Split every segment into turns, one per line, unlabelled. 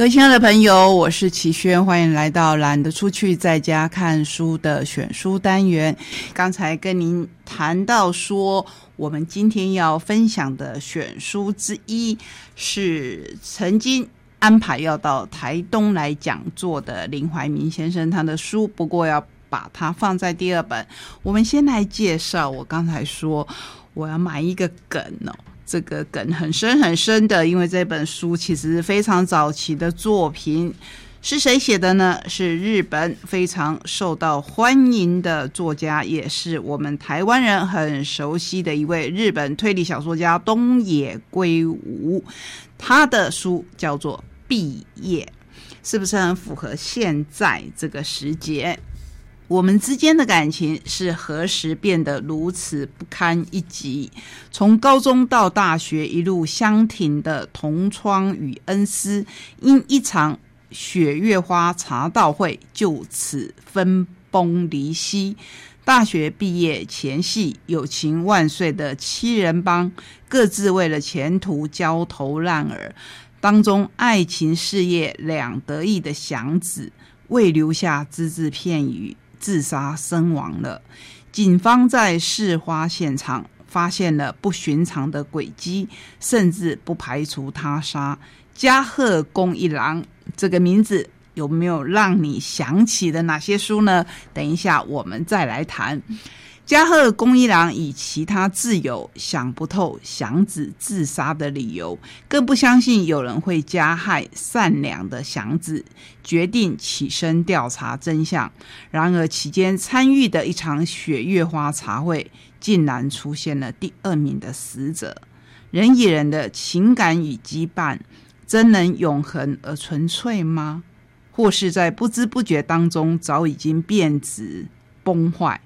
各位亲爱的朋友，我是齐轩，欢迎来到懒得出去在家看书的选书单元。刚才跟您谈到说，我们今天要分享的选书之一是曾经安排要到台东来讲座的林怀民先生他的书，不过要把它放在第二本。我们先来介绍，我刚才说我要买一个梗哦。这个梗很深很深的，因为这本书其实是非常早期的作品，是谁写的呢？是日本非常受到欢迎的作家，也是我们台湾人很熟悉的一位日本推理小说家东野圭吾。他的书叫做《毕业》，是不是很符合现在这个时节？我们之间的感情是何时变得如此不堪一击？从高中到大学一路相挺的同窗与恩师，因一场雪月花茶道会就此分崩离析。大学毕业前夕，友情万岁的七人帮各自为了前途焦头烂额，当中爱情事业两得意的祥子未留下只字片语。自杀身亡了。警方在事发现场发现了不寻常的轨迹，甚至不排除他杀。加贺恭一郎这个名字有没有让你想起的哪些书呢？等一下我们再来谈。加贺恭一郎以其他挚友想不透祥子自杀的理由，更不相信有人会加害善良的祥子，决定起身调查真相。然而期间参与的一场雪月花茶会，竟然出现了第二名的死者。人与人的情感与羁绊，真能永恒而纯粹吗？或是在不知不觉当中，早已经变质崩坏？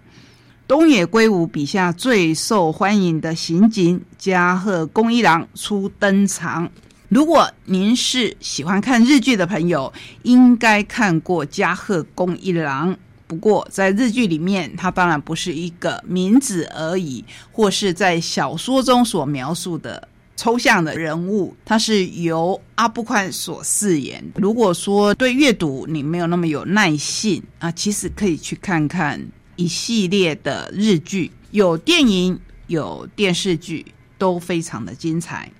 东野圭吾笔下最受欢迎的刑警加贺恭一郎初登场。如果您是喜欢看日剧的朋友，应该看过加贺恭一郎。不过在日剧里面，他当然不是一个名字而已，或是在小说中所描述的抽象的人物，他是由阿部宽所饰演。如果说对阅读你没有那么有耐性啊，其实可以去看看。一系列的日剧，有电影，有电视剧，都非常的精彩。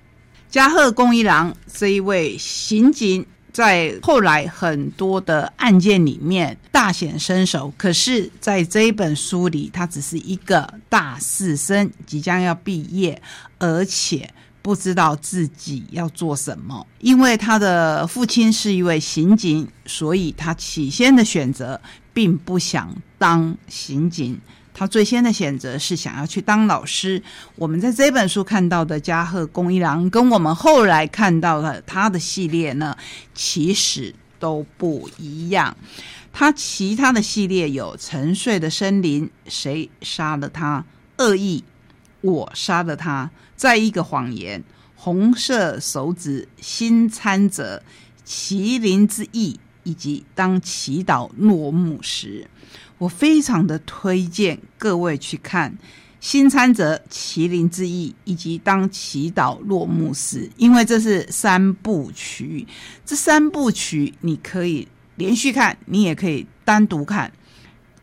加贺恭一郎这一位刑警，在后来很多的案件里面大显身手，可是，在这一本书里，他只是一个大四生，即将要毕业，而且不知道自己要做什么。因为他的父亲是一位刑警，所以他起先的选择。并不想当刑警，他最先的选择是想要去当老师。我们在这本书看到的加贺恭一郎，跟我们后来看到的他的系列呢，其实都不一样。他其他的系列有《沉睡的森林》，谁杀了他？恶意，我杀了他。再一个谎言，红色手指，新参者，麒麟之翼。以及当祈祷落幕时，我非常的推荐各位去看《新参者麒麟之翼》以及当祈祷落幕时，因为这是三部曲。这三部曲你可以连续看，你也可以单独看，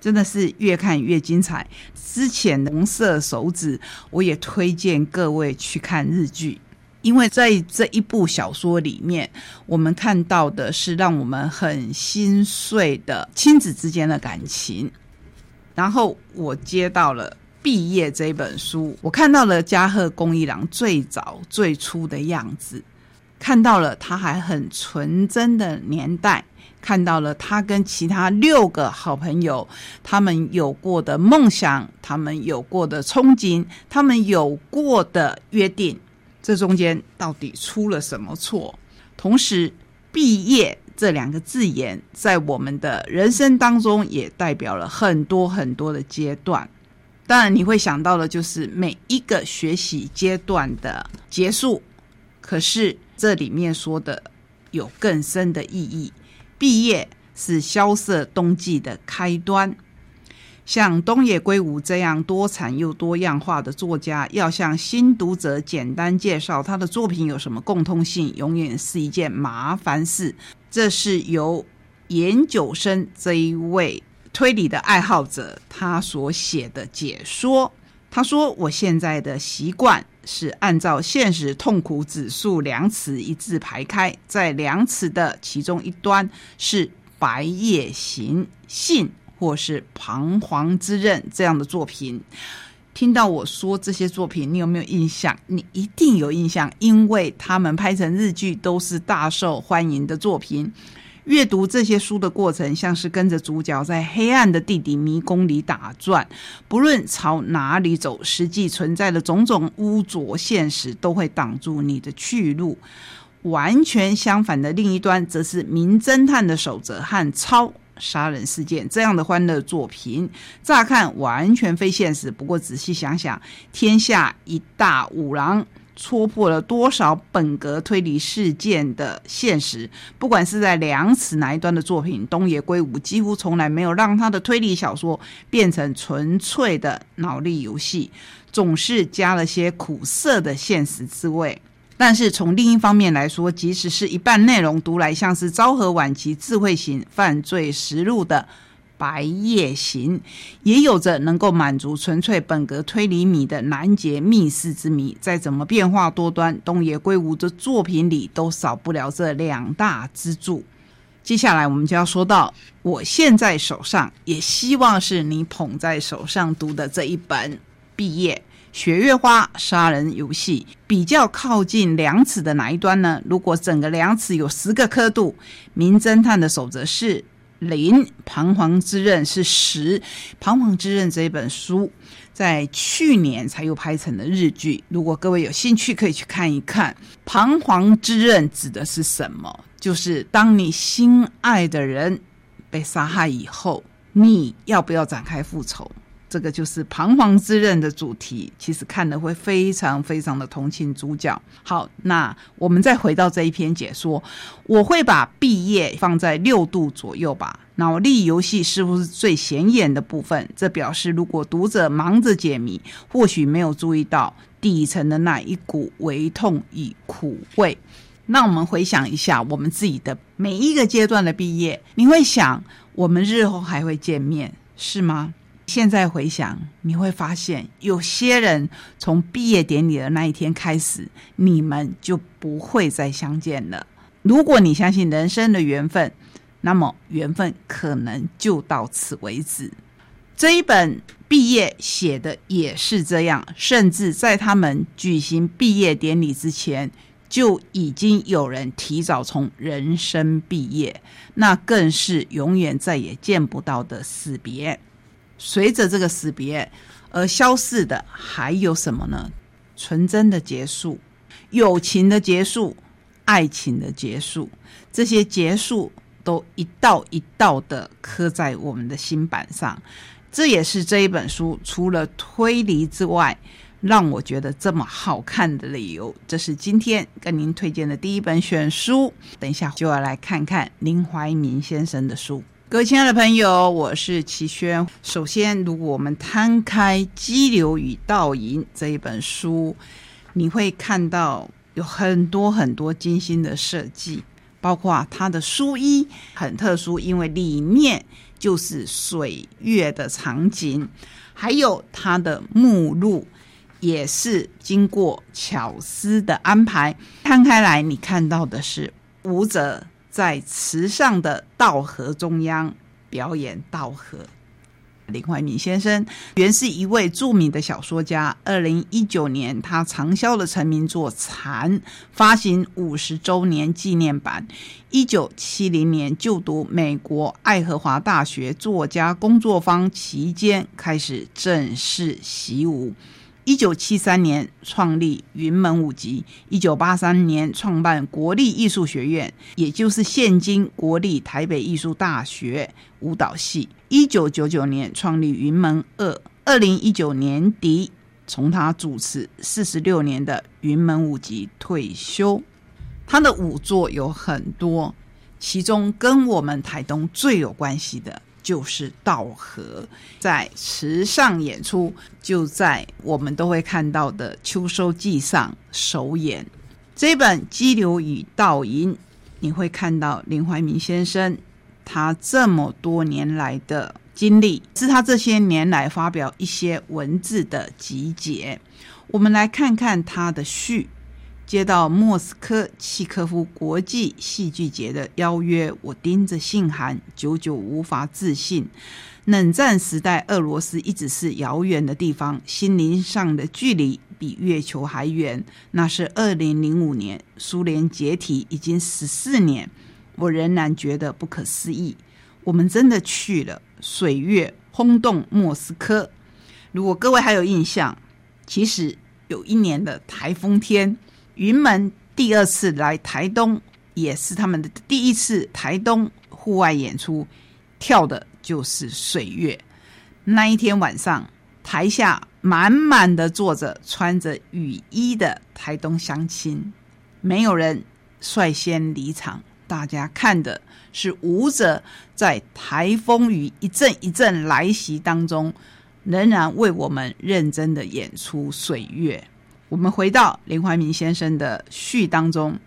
真的是越看越精彩。之前红色手指，我也推荐各位去看日剧。因为在这一部小说里面，我们看到的是让我们很心碎的亲子之间的感情。然后我接到了《毕业》这本书，我看到了加贺恭一郎最早最初的样子，看到了他还很纯真的年代，看到了他跟其他六个好朋友他们有过的梦想，他们有过的憧憬，他们有过的约定。这中间到底出了什么错？同时，“毕业”这两个字眼在我们的人生当中也代表了很多很多的阶段。当然，你会想到的就是每一个学习阶段的结束。可是，这里面说的有更深的意义：毕业是萧瑟冬季的开端。像东野圭吾这样多产又多样化的作家，要向新读者简单介绍他的作品有什么共通性，永远是一件麻烦事。这是由研究生这一位推理的爱好者他所写的解说。他说：“我现在的习惯是按照现实痛苦指数量词一字排开，在量词的其中一端是白夜行信或是彷徨之刃这样的作品。”听到我说这些作品，你有没有印象？你一定有印象，因为他们拍成日剧都是大受欢迎的作品。阅读这些书的过程，像是跟着主角在黑暗的地底迷宫里打转，不论朝哪里走，实际存在的种种污浊现实都会挡住你的去路。完全相反的另一端，则是名侦探的守则和超。杀人事件这样的欢乐作品，乍看完全非现实。不过仔细想想，天下一大五郎戳破了多少本格推理事件的现实。不管是在量尺哪一端的作品，东野圭吾几乎从来没有让他的推理小说变成纯粹的脑力游戏，总是加了些苦涩的现实滋味。但是从另一方面来说，即使是一半内容读来像是昭和晚期智慧型犯罪实录的《白夜行》，也有着能够满足纯粹本格推理迷的难解密室之谜。再怎么变化多端，东野圭吾的作品里都少不了这两大支柱。接下来我们就要说到，我现在手上也希望是你捧在手上读的这一本《毕业》。雪月花杀人游戏比较靠近量尺的哪一端呢？如果整个量尺有十个刻度，名侦探的守则是零，彷徨之刃是十。彷徨之刃这一本书在去年才又拍成了日剧，如果各位有兴趣，可以去看一看。彷徨之刃指的是什么？就是当你心爱的人被杀害以后，你要不要展开复仇？这个就是彷徨之刃的主题，其实看的会非常非常的同情主角。好，那我们再回到这一篇解说，我会把毕业放在六度左右吧。脑力游戏是不是最显眼的部分，这表示如果读者忙着解谜，或许没有注意到底层的那一股微痛与苦味。那我们回想一下我们自己的每一个阶段的毕业，你会想，我们日后还会见面，是吗？现在回想，你会发现，有些人从毕业典礼的那一天开始，你们就不会再相见了。如果你相信人生的缘分，那么缘分可能就到此为止。这一本毕业写的也是这样，甚至在他们举行毕业典礼之前，就已经有人提早从人生毕业，那更是永远再也见不到的死别。随着这个死别而消逝的还有什么呢？纯真的结束，友情的结束，爱情的结束，这些结束都一道一道的刻在我们的心板上。这也是这一本书除了推理之外，让我觉得这么好看的理由。这是今天跟您推荐的第一本选书。等一下就要来看看林怀民先生的书。各位亲爱的朋友，我是齐轩。首先，如果我们摊开《激流与倒影》这一本书，你会看到有很多很多精心的设计，包括它的书衣很特殊，因为里面就是水月的场景，还有它的目录也是经过巧思的安排。摊开来，你看到的是舞者。在池上的稻河中央表演稻河。林怀民先生原是一位著名的小说家。二零一九年，他畅销的成名作《蚕》发行五十周年纪念版。一九七零年就读美国爱荷华大学作家工作坊期间，开始正式习武。一九七三年创立云门舞集，一九八三年创办国立艺术学院，也就是现今国立台北艺术大学舞蹈系。一九九九年创立云门二，二零一九年底从他主持四十六年的云门舞集退休。他的舞作有很多，其中跟我们台东最有关系的。就是稻荷在池上演出，就在我们都会看到的秋收季上首演。这本《激流与倒影》你会看到林怀民先生他这么多年来的经历，是他这些年来发表一些文字的集结。我们来看看他的序。接到莫斯科契科夫国际戏剧节的邀约，我盯着信函，久久无法置信。冷战时代，俄罗斯一直是遥远的地方，心灵上的距离比月球还远。那是二零零五年，苏联解体已经十四年，我仍然觉得不可思议。我们真的去了，水月轰动莫斯科。如果各位还有印象，其实有一年的台风天。云门第二次来台东，也是他们的第一次台东户外演出，跳的就是水月。那一天晚上，台下满满的坐着穿着雨衣的台东乡亲，没有人率先离场，大家看的是舞者在台风雨一阵一阵来袭当中，仍然为我们认真的演出水月。我们回到林怀民先生的序当中，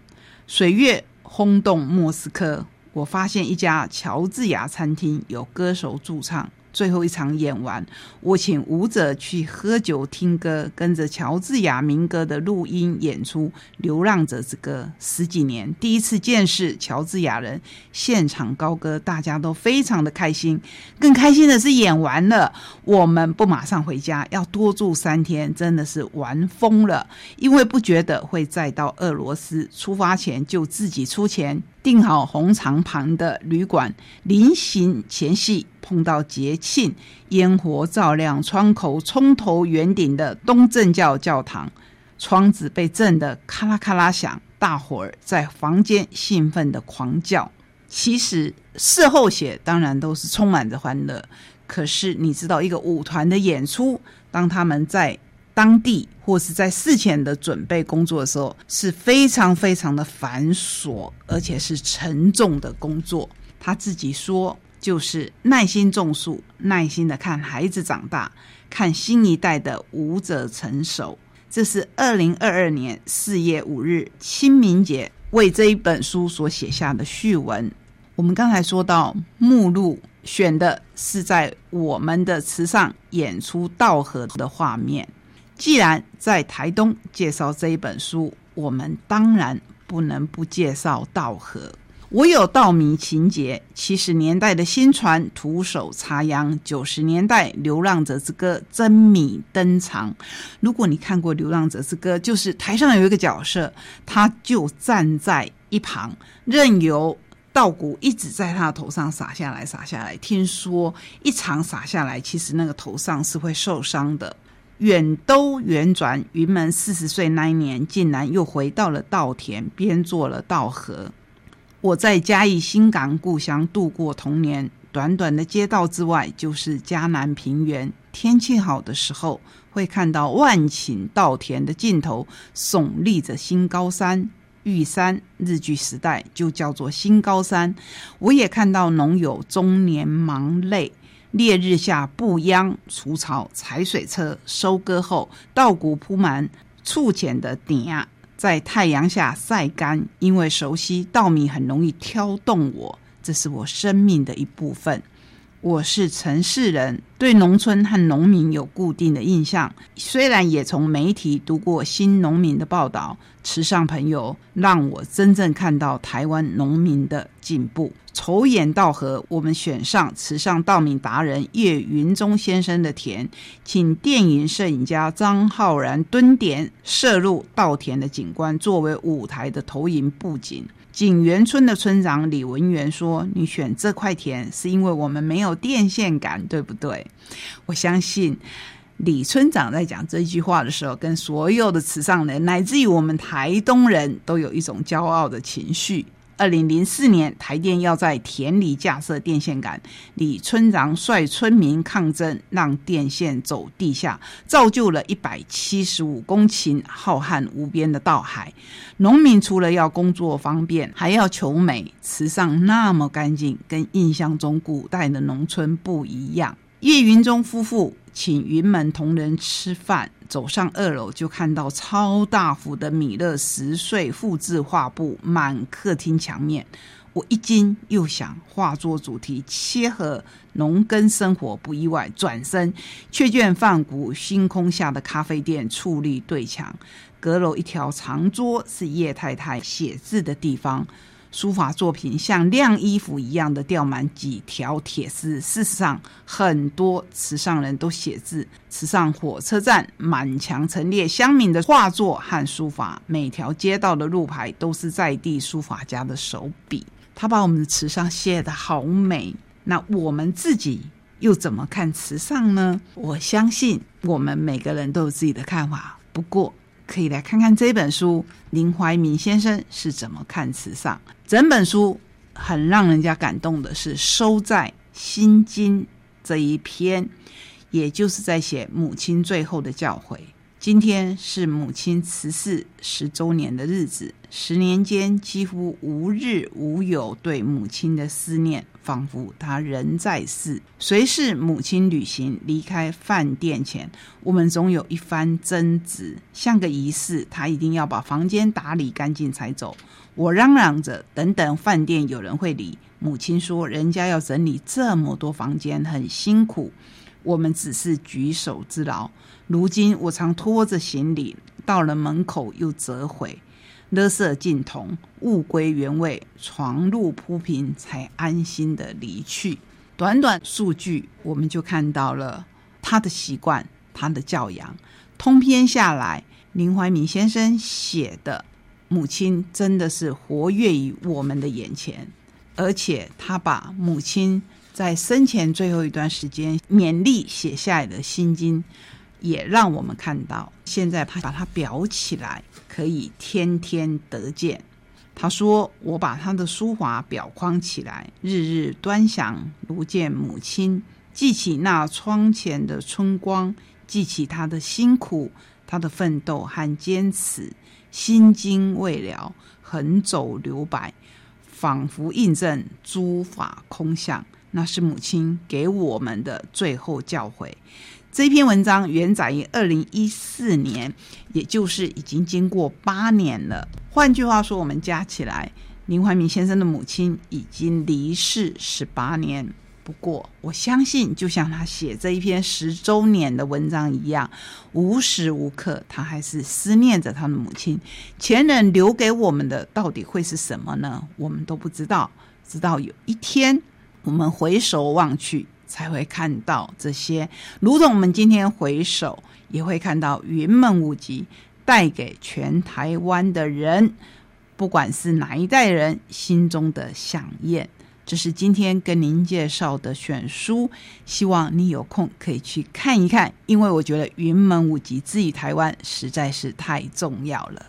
水月轰动莫斯科。我发现一家乔治亚餐厅有歌手驻唱。最后一场演完，我请舞者去喝酒听歌，跟着乔治亚民歌的录音演出《流浪者之歌》。十几年第一次见识乔治亚人现场高歌，大家都非常的开心。更开心的是演完了，我们不马上回家，要多住三天，真的是玩疯了。因为不觉得会再到俄罗斯，出发前就自己出钱。订好红场旁的旅馆，临行前夕碰到节庆，烟火照亮窗口，冲头圆顶的东正教教堂，窗子被震得咔啦咔啦响，大伙儿在房间兴奋的狂叫。其实事后写当然都是充满着欢乐，可是你知道一个舞团的演出，当他们在。当地或是在事前的准备工作的时候是非常非常的繁琐，而且是沉重的工作。他自己说，就是耐心种树，耐心的看孩子长大，看新一代的舞者成熟。这是二零二二年四月五日清明节为这一本书所写下的序文。我们刚才说到目录选的是在我们的词上演出道河的画面。既然在台东介绍这一本书，我们当然不能不介绍稻禾。我有稻米情节，七十年代的新传徒手插秧，九十年代《流浪者之歌》真米登场。如果你看过《流浪者之歌》，就是台上有一个角色，他就站在一旁，任由稻谷一直在他的头上洒下来，洒下来。听说一场洒下来，其实那个头上是会受伤的。远兜远转，云门四十岁那一年，竟然又回到了稻田，编做了稻禾。我在嘉义新港故乡度过童年，短短的街道之外就是嘉南平原。天气好的时候，会看到万顷稻田的尽头耸立着新高山。玉山日据时代就叫做新高山。我也看到农友中年忙累。烈日下不秧除草踩水车收割后稻谷铺满粗浅的顶啊，在太阳下晒干。因为熟悉稻米很容易挑动我，这是我生命的一部分。我是城市人，对农村和农民有固定的印象。虽然也从媒体读过新农民的报道，池上朋友让我真正看到台湾农民的进步。筹眼稻禾，我们选上池上稻米达人叶云中先生的田，请电影摄影家张浩然蹲点摄入稻田的景观，作为舞台的投影布景。景园村的村长李文元说：“你选这块田是因为我们没有电线杆，对不对？”我相信李村长在讲这句话的时候，跟所有的慈善人，乃至于我们台东人都有一种骄傲的情绪。二零零四年，台电要在田里架设电线杆，李村长率村民抗争，让电线走地下，造就了一百七十五公顷浩瀚无边的稻海。农民除了要工作方便，还要求美，池上那么干净，跟印象中古代的农村不一样。叶云中夫妇请云门同仁吃饭，走上二楼就看到超大幅的米勒十岁复制画布满客厅墙面。我一惊，又想画作主题切合农耕生活不意外，转身却见泛谷星空下的咖啡店矗立对墙，阁楼一条长桌是叶太太写字的地方。书法作品像晾衣服一样的吊满几条铁丝。事实上，很多慈上人都写字。慈上火车站满墙陈列乡民的画作和书法，每条街道的路牌都是在地书法家的手笔。他把我们的池上写得好美。那我们自己又怎么看池上呢？我相信我们每个人都有自己的看法。不过，可以来看看这本书，林怀民先生是怎么看慈上。整本书很让人家感动的是收在《心经》这一篇，也就是在写母亲最后的教诲。今天是母亲辞世十周年的日子，十年间几乎无日无有对母亲的思念，仿佛他仍在世。随是母亲旅行离开饭店前，我们总有一番争执，像个仪式，他一定要把房间打理干净才走。我嚷嚷着：“等等，饭店有人会理。”母亲说：“人家要整理这么多房间，很辛苦，我们只是举手之劳。”如今我常拖着行李到了门口又折回，勒色尽同，物归原位，床褥铺平，才安心的离去。短短数句，我们就看到了他的习惯，他的教养。通篇下来，林怀民先生写的母亲真的是活跃于我们的眼前，而且他把母亲在生前最后一段时间勉励写下来的心经。也让我们看到，现在他把它裱起来，可以天天得见。他说：“我把他的书法裱框起来，日日端详，如见母亲。记起那窗前的春光，记起他的辛苦，他的奋斗和坚持。心经未了，横走留白，仿佛印证诸法空相。那是母亲给我们的最后教诲。”这篇文章原载于二零一四年，也就是已经经过八年了。换句话说，我们加起来，林怀民先生的母亲已经离世十八年。不过，我相信，就像他写这一篇十周年的文章一样，无时无刻他还是思念着他的母亲。前人留给我们的到底会是什么呢？我们都不知道。直到有一天，我们回首望去。才会看到这些，如同我们今天回首，也会看到云门舞集带给全台湾的人，不管是哪一代人心中的想念。这是今天跟您介绍的选书，希望你有空可以去看一看，因为我觉得云门舞集自己台湾实在是太重要了。